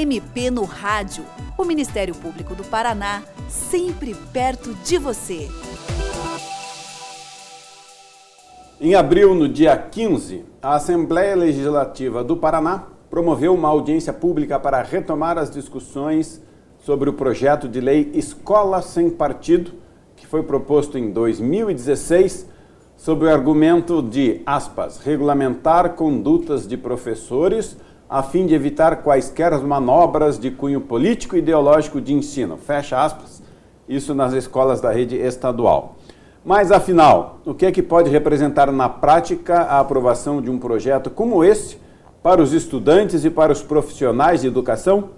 MP no Rádio. O Ministério Público do Paraná, sempre perto de você. Em abril, no dia 15, a Assembleia Legislativa do Paraná promoveu uma audiência pública para retomar as discussões sobre o projeto de lei Escola Sem Partido, que foi proposto em 2016 sob o argumento de, aspas, regulamentar condutas de professores a fim de evitar quaisquer manobras de cunho político e ideológico de ensino, fecha aspas, isso nas escolas da rede estadual. Mas afinal, o que é que pode representar na prática a aprovação de um projeto como esse para os estudantes e para os profissionais de educação?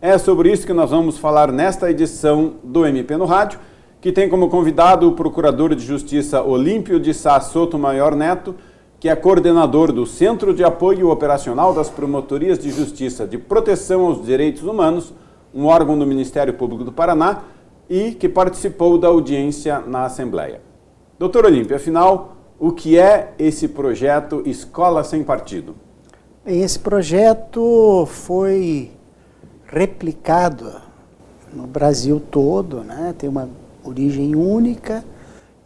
É sobre isso que nós vamos falar nesta edição do MP no Rádio que tem como convidado o Procurador de Justiça Olímpio de Sá Soto Maior Neto, que é coordenador do Centro de Apoio Operacional das Promotorias de Justiça de Proteção aos Direitos Humanos, um órgão do Ministério Público do Paraná, e que participou da audiência na Assembleia. Doutor Olímpio, afinal, o que é esse projeto Escola Sem Partido? Esse projeto foi replicado no Brasil todo, né? tem uma origem única,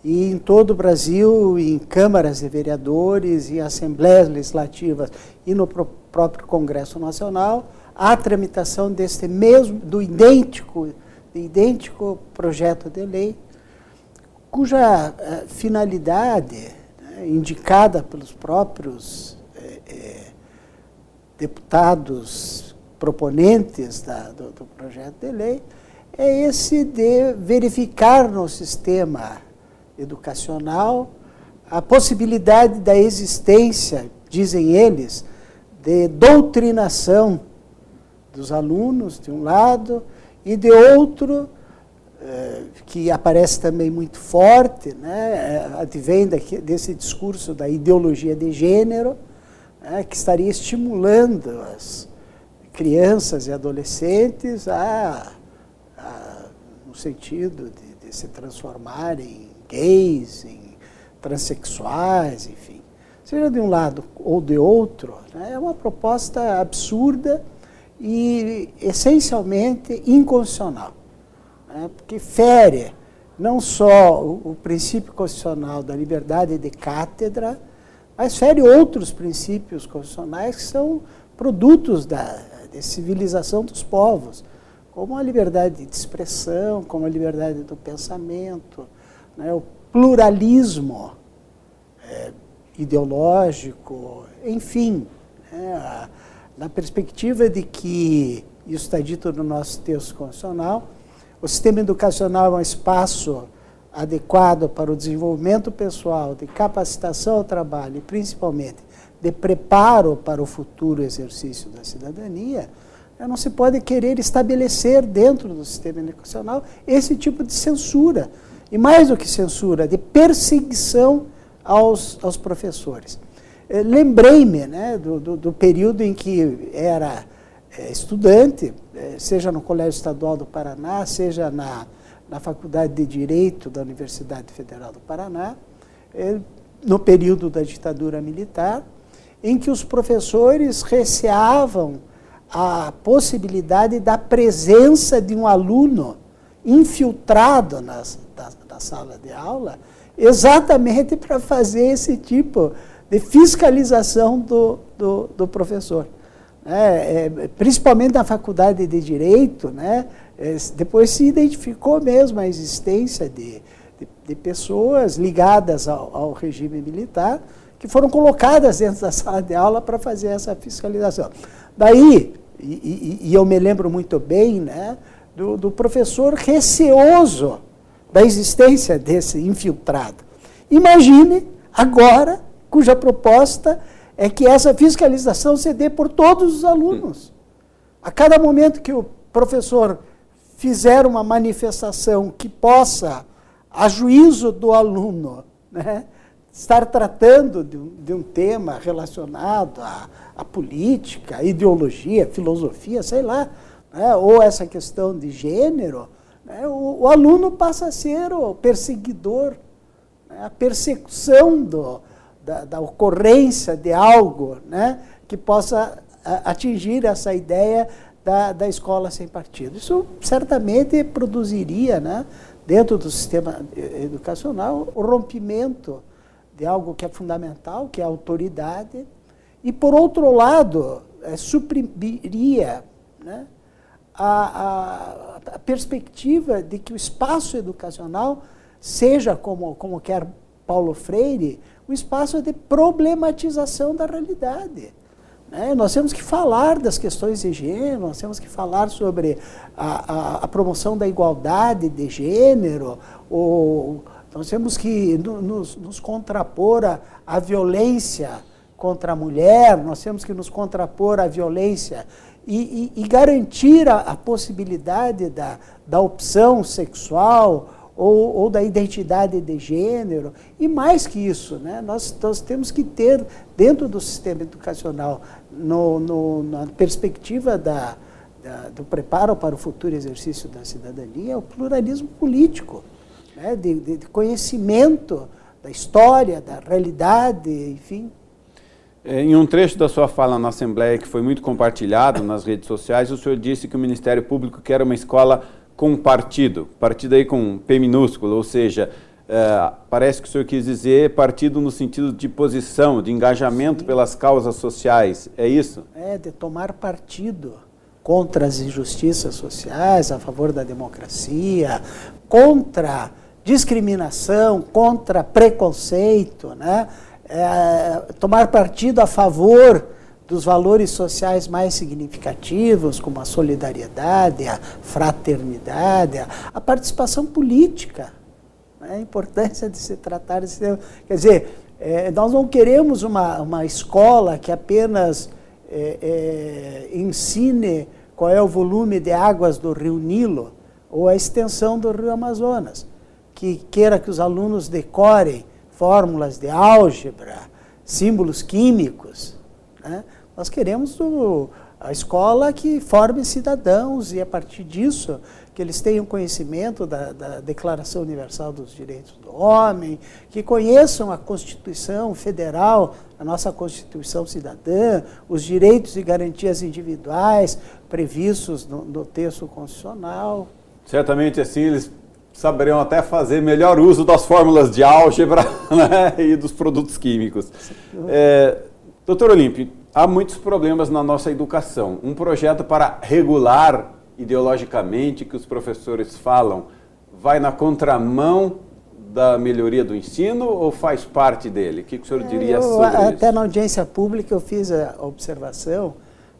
e em todo o Brasil, em câmaras de vereadores, em assembleias legislativas e no próprio Congresso Nacional, a tramitação deste mesmo, do idêntico, idêntico projeto de lei, cuja uh, finalidade, né, indicada pelos próprios eh, eh, deputados proponentes da, do, do projeto de lei, é esse de verificar no sistema educacional a possibilidade da existência, dizem eles, de doutrinação dos alunos, de um lado, e de outro, eh, que aparece também muito forte, né, eh, advém desse discurso da ideologia de gênero, né, que estaria estimulando as crianças e adolescentes a no sentido de, de se transformar em gays, em transexuais, enfim. Seja de um lado ou de outro, né, é uma proposta absurda e essencialmente inconstitucional, né, porque fere não só o, princípio constitucional da liberdade de cátedra, mas fere outros princípios constitucionais que são produtos da, da civilização dos povos como a liberdade de expressão, como a liberdade do pensamento, né, o pluralismo é, ideológico, enfim, né, na perspectiva de que, isso está dito no nosso texto constitucional, o sistema educacional é um espaço adequado para o desenvolvimento pessoal, de capacitação ao trabalho e principalmente de preparo para o futuro exercício da cidadania, não se pode querer estabelecer dentro do sistema educacional esse tipo de censura. E mais do que censura, de perseguição aos, aos professores. Eh, lembrei-me né, do, do, do, período em que era é, estudante, é, seja no Colégio Estadual do Paraná, seja na, na Faculdade de Direito da Universidade Federal do Paraná, no período da ditadura militar, em que os professores receavam a possibilidade da presença de um aluno infiltrado nas, na, na sala de aula, exatamente para fazer esse tipo de fiscalização do, do, do professor. É, é, principalmente na faculdade de Direito, né, é, depois se identificou mesmo a existência de, de, de pessoas ligadas ao, ao, regime militar que foram colocadas dentro da sala de aula para fazer essa fiscalização. Daí, e, e, e eu me lembro muito bem né, do, do professor receoso da existência desse infiltrado. Imagine agora, cuja proposta é que essa fiscalização se dê por todos os alunos. A cada momento que o professor fizer uma manifestação que possa, a juízo do aluno, né, estar tratando de um, de um tema relacionado à, à, política, ideologia, filosofia, sei lá, né? ou essa questão de gênero? O, o, aluno passa a ser o perseguidor, né? a persecução do, da, da, ocorrência de algo né? que possa atingir essa ideia da, da escola sem partido. Isso certamente produziria, né, dentro do sistema educacional, o rompimento de algo que é fundamental, que é a autoridade, e, por outro lado, é, suprimiria né, a, a, a, perspectiva de que o espaço educacional seja, como, como quer Paulo Freire, um espaço de problematização da realidade. Né? Nós temos que falar das questões de gênero, nós temos que falar sobre a, a, a promoção da igualdade de gênero, ou, nós temos que nos, nos contrapor à, violência contra a mulher, nós temos que nos contrapor à violência e, e, e garantir a, a possibilidade da, da opção sexual ou, ou, da identidade de gênero. E mais que isso, né, nós, nós temos que ter, dentro do sistema educacional, no, no, na perspectiva da, da, do preparo para o futuro exercício da cidadania, o pluralismo político, né, de, de conhecimento da história, da realidade, enfim. É, em um trecho da sua fala na Assembleia, que foi muito compartilhado nas redes sociais, o senhor disse que o Ministério Público quer uma escola com partido, partido aí com P minúsculo, ou seja, é, parece que o senhor quis dizer partido no sentido de posição, de engajamento Sim. pelas causas sociais, é isso? É, de tomar partido contra as injustiças sociais, a favor da democracia, contra discriminação, contra preconceito, né? É, tomar partido a favor dos valores sociais mais significativos, como a solidariedade, a fraternidade, a, a participação política. Né? A importância de se tratar desse tema. Quer dizer, é, nós não queremos uma, uma escola que apenas é, é, ensine qual é o volume de águas do rio Nilo ou a extensão do rio Amazonas, que queira que os alunos decorem fórmulas de álgebra, símbolos químicos. Né? Nós queremos o, a escola que forme cidadãos e, a partir disso, que eles tenham conhecimento da, da, Declaração Universal dos Direitos do Homem, que conheçam a Constituição Federal, a nossa Constituição Cidadã, os direitos e garantias individuais previstos no, no texto constitucional. Certamente assim eles saberiam até fazer melhor uso das fórmulas de álgebra né, e dos produtos químicos. É, doutor Olímpio, há muitos problemas na nossa educação. Um projeto para regular ideologicamente que os professores falam vai na contramão da melhoria do ensino ou faz parte dele? O que o senhor diria eu, sobre até isso? Até na audiência pública eu fiz a observação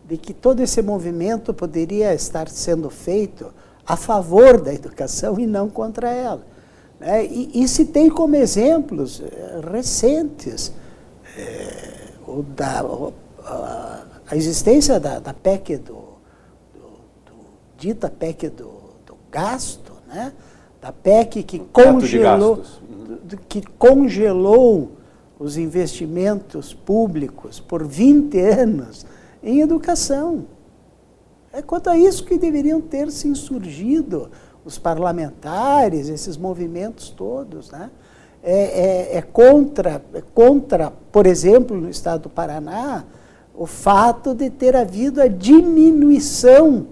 de que todo esse movimento poderia estar sendo feito a favor da educação e não contra ela. Né? E, e se tem como exemplos eh, recentes é, o da, a, a existência da, da PEC do, do, do, dita PEC do, do gasto, né? da PEC que congelou, que congelou os investimentos públicos por 20 anos em educação. É quanto a isso que deveriam ter se insurgido os parlamentares, esses movimentos todos. Né? É, é, é, contra, é contra, por exemplo, no estado do Paraná, o fato de ter havido a diminuição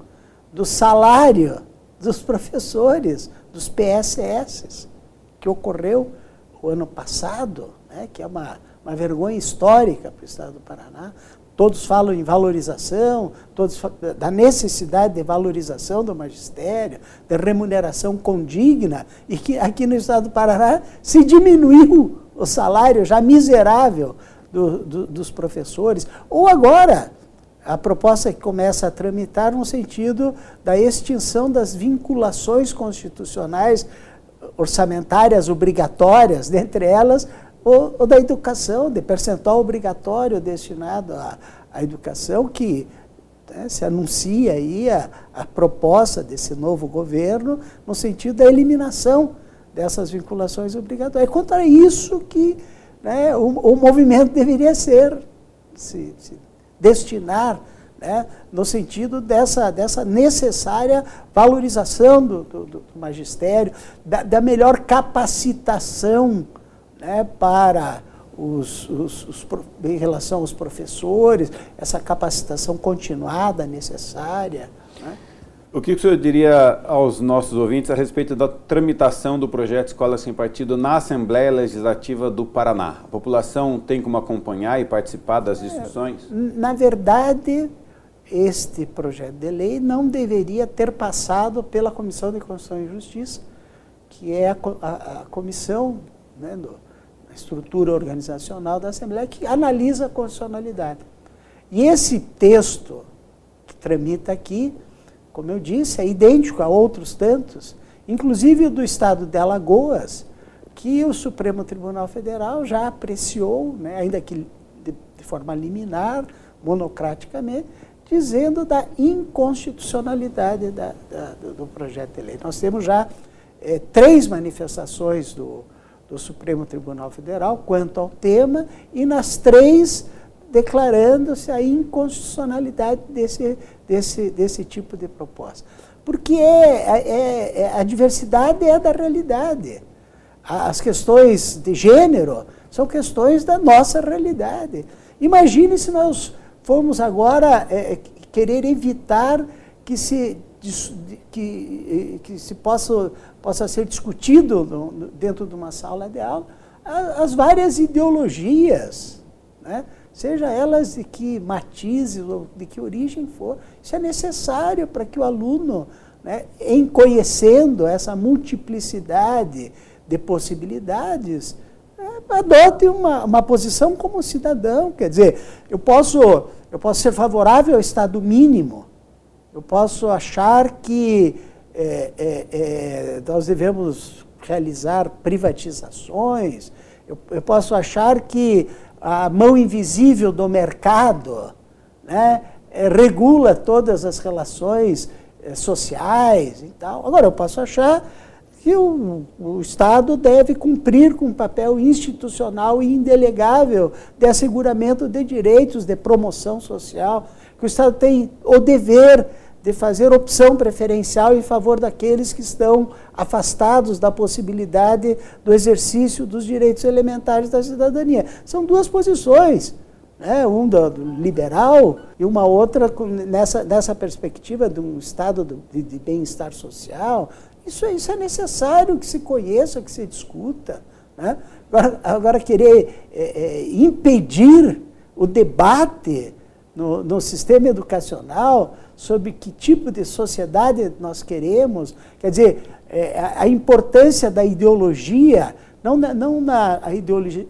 do salário dos professores, dos PSS, que ocorreu o ano passado, né, que é uma, uma vergonha histórica para o estado do Paraná. Todos falam em valorização, todos da necessidade de valorização do magistério, de remuneração condigna, e que aqui no estado do Paraná se diminuiu o salário já miserável do, do, dos professores. Ou agora, a proposta que começa a tramitar no sentido da extinção das vinculações constitucionais orçamentárias obrigatórias, dentre elas ou, ou da educação, de percentual obrigatório destinado à, à educação, que né, se anuncia aí a, a proposta desse novo governo no sentido da eliminação dessas vinculações obrigatórias. É contra isso que né, o, o, movimento deveria ser, se, se destinar né, no sentido dessa, dessa necessária valorização do, do, do magistério, da, da melhor capacitação né, para os, os, os, em relação aos professores, essa capacitação continuada necessária. Né? O que o senhor diria aos nossos ouvintes a respeito da tramitação do projeto Escola Sem Partido na Assembleia Legislativa do Paraná? A população tem como acompanhar e participar das discussões? É, na verdade, este projeto de lei não deveria ter passado pela Comissão de Constituição e Justiça, que é a, a, a comissão né, do, a estrutura organizacional da Assembleia que analisa a constitucionalidade. E esse texto que tramita aqui como eu disse, é idêntico a outros tantos, inclusive do estado de Alagoas, que o Supremo Tribunal Federal já apreciou, né, ainda que de, de forma liminar, monocraticamente, dizendo da inconstitucionalidade da, da, do projeto de lei. Nós temos já é, três manifestações do, do Supremo Tribunal Federal quanto ao tema, e nas três declarando-se a inconstitucionalidade desse, desse, desse tipo de proposta. Porque é, é, é, a diversidade é da realidade. As questões de gênero são questões da nossa realidade. Imagine se nós formos agora é, é querer evitar que se, que, que se possa, possa ser discutido dentro de uma sala de aula as várias ideologias. Né? seja elas de que matizes ou de que origem for, isso é necessário para que o aluno, né, em conhecendo essa multiplicidade de possibilidades, é, adote uma, uma posição como cidadão. Quer dizer, eu posso, eu posso ser favorável ao Estado mínimo, eu posso achar que é, é, é nós devemos realizar privatizações, eu, eu posso achar que a mão invisível do mercado, né, é, regula todas as relações é, sociais e tal. Agora, eu posso achar que o, o, Estado deve cumprir com um papel institucional e indelegável de asseguramento de direitos, de promoção social, que o Estado tem o dever de fazer opção preferencial em favor daqueles que estão afastados da possibilidade do exercício dos direitos elementares da cidadania. São duas posições, né? um do, liberal e uma outra nessa, nessa perspectiva de um estado de, de bem-estar social. Isso, é, isso é necessário que se conheça, que se discuta. Né? Agora, agora, querer é, é, impedir o debate no, no sistema educacional sobre que tipo de sociedade nós queremos, quer dizer, é, a, importância da ideologia, não, na, não na a ideologia,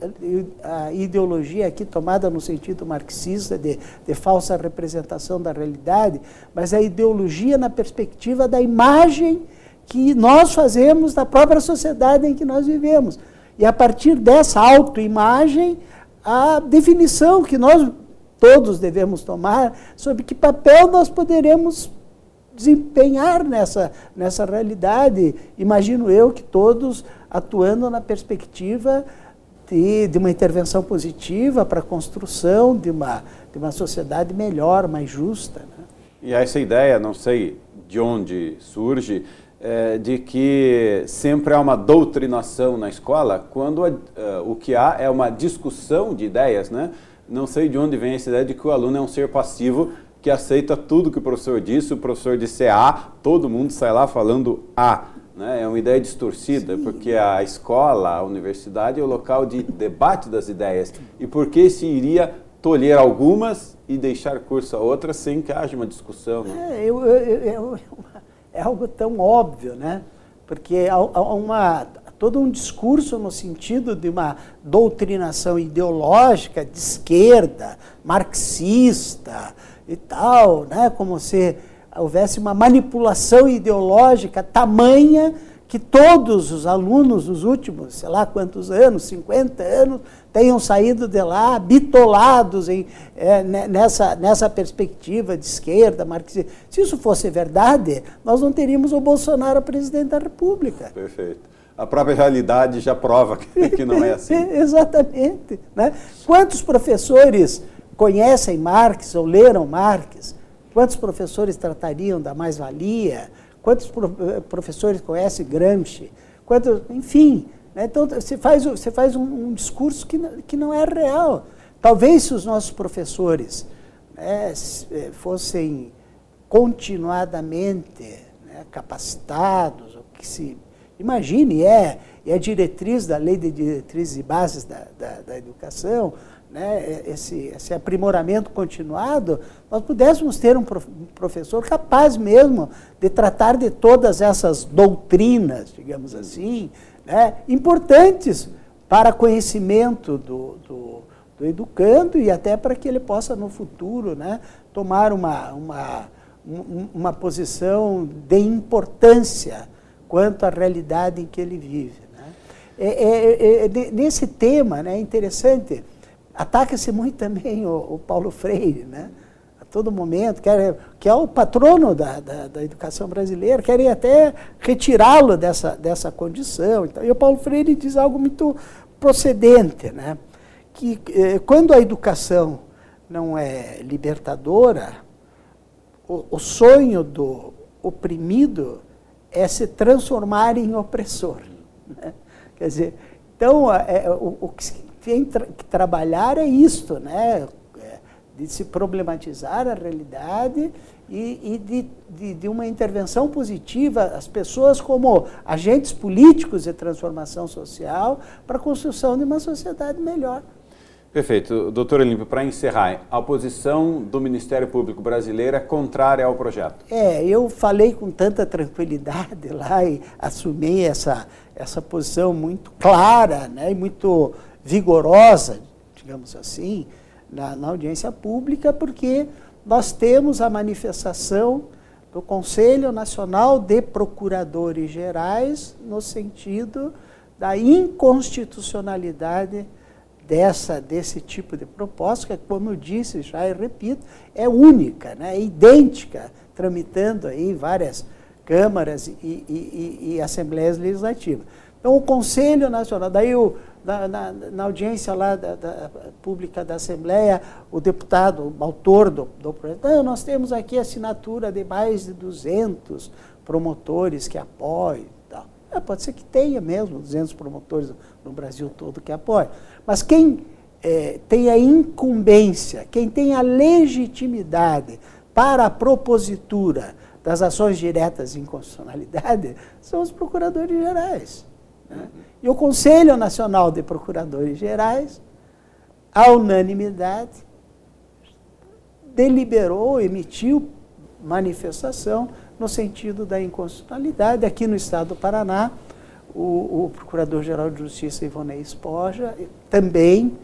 a ideologia aqui tomada no sentido marxista de, de falsa representação da realidade, mas a ideologia na perspectiva da imagem que nós fazemos da própria sociedade em que nós vivemos. E a partir dessa autoimagem, a definição que nós todos devemos tomar sobre que papel nós poderemos desempenhar nessa, nessa realidade. Imagino eu que todos atuando na perspectiva de, de uma intervenção positiva para a construção de uma, de uma sociedade melhor, mais justa. Né? E essa ideia, não sei de onde surge, é, de que sempre há uma doutrinação na escola, quando uh, o que há é uma discussão de ideias, né? Não sei de onde vem essa ideia de que o aluno é um ser passivo que aceita tudo que o professor disse, o professor disse A, todo mundo sai lá falando A. Né? É uma ideia distorcida, Sim. porque a escola, a universidade é o local de debate das ideias. E por que se iria tolher algumas e deixar curso a outras sem que haja uma discussão? Né? É, eu, eu, eu, é algo tão óbvio, né? Porque há uma, todo um discurso no sentido de uma doutrinação ideológica de esquerda, marxista e tal, né? como se houvesse uma manipulação ideológica tamanha que todos os alunos dos últimos, sei lá quantos anos, 50 anos, tenham saído de lá bitolados em, é, nessa, nessa perspectiva de esquerda, marxista. Se isso fosse verdade, nós não teríamos o Bolsonaro presidente da República. Perfeito a própria realidade já prova que, que não é assim. Exatamente. Né? Quantos professores conhecem Marx ou leram Marx? Quantos professores tratariam da mais-valia? Quantos eh, professores conhecem Gramsci? Quantos, enfim, né? então você faz, você faz um, um, discurso que, que não é real. Talvez se os nossos professores né, eh, fossem continuadamente né, capacitados, o que se imagine é, é a diretriz da lei de diretrizes e bases da, da, da educação, né, esse, esse aprimoramento continuado, nós pudéssemos ter um professor capaz mesmo de tratar de todas essas doutrinas, digamos assim, né, importantes para conhecimento do, do, do, educando e até para que ele possa, no futuro, né, tomar uma, uma, uma posição de importância quanto à realidade em que ele vive. Né. É, é, é, é nesse tema né, é interessante Ataca-se muito também o, o, Paulo Freire, né? a todo momento, quer, que é o patrono da, da, da educação brasileira, querem até retirá-lo dessa, dessa condição. Então, e o Paulo Freire diz algo muito procedente, né? que eh, quando a educação não é libertadora, o, o sonho do oprimido é se transformar em opressor. Né? Quer dizer, então, é, o, o, que tem que trabalhar é isto, né? É, de se problematizar a realidade e, e de, de, de, uma intervenção positiva, as pessoas como agentes políticos de transformação social para a construção de uma sociedade melhor. Perfeito. Doutor Olímpio, para encerrar, a posição do Ministério Público brasileiro é contrária ao projeto? É, eu falei com tanta tranquilidade lá e assumi essa, essa posição muito clara né, e muito vigorosa, digamos assim, na, na audiência pública, porque nós temos a manifestação do Conselho Nacional de Procuradores Gerais no sentido da inconstitucionalidade dessa, desse tipo de proposta, que, como eu disse já e repito, é única, né, é idêntica, tramitando aí em várias câmaras e, e, e, e assembleias legislativas. Então, o Conselho Nacional, daí o, na, na, na, audiência lá da, da, pública da Assembleia, o deputado, o autor do, do projeto, ah, nós temos aqui assinatura de mais de 200 promotores que apoiam. Tal. É, pode ser que tenha mesmo 200 promotores no Brasil todo que apoiam. Mas quem é, tem a incumbência, quem tem a legitimidade para a propositura das ações diretas de inconstitucionalidade são os procuradores gerais. Né? E o Conselho Nacional de Procuradores Gerais, à unanimidade, deliberou, emitiu manifestação no sentido da inconstitucionalidade. Aqui no estado do Paraná, o, o Procurador-Geral de Justiça, Ivonei Espoja, também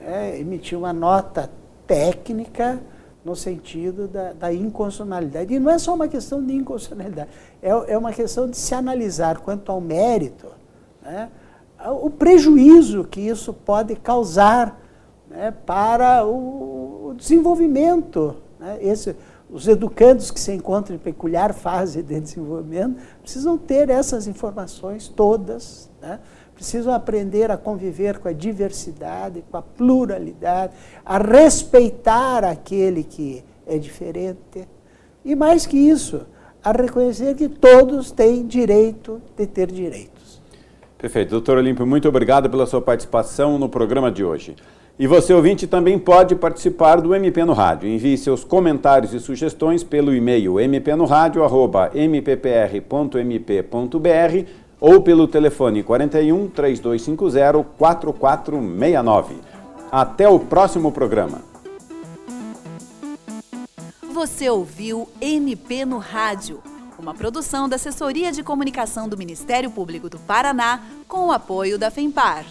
é, emitiu uma nota técnica no sentido da, da, inconstitucionalidade. E não é só uma questão de inconstitucionalidade, é, é uma questão de se analisar quanto ao mérito né, o prejuízo que isso pode causar né, para o desenvolvimento. Né, esse, os educandos que se encontram em peculiar fase de desenvolvimento precisam ter essas informações todas, né, precisam aprender a conviver com a diversidade, com a pluralidade, a respeitar aquele que é diferente. E mais que isso, a reconhecer que todos têm direito de ter direito. Perfeito. Doutor Olímpio, muito obrigado pela sua participação no programa de hoje. E você, ouvinte, também pode participar do MP no Rádio. Envie seus comentários e sugestões pelo e-mail mpnoradio.mppr.mp.br ou pelo telefone 41 3250 4469. Até o próximo programa. Você ouviu MP no Rádio uma produção da Assessoria de Comunicação do Ministério Público do Paraná, com o apoio da FEMPAR.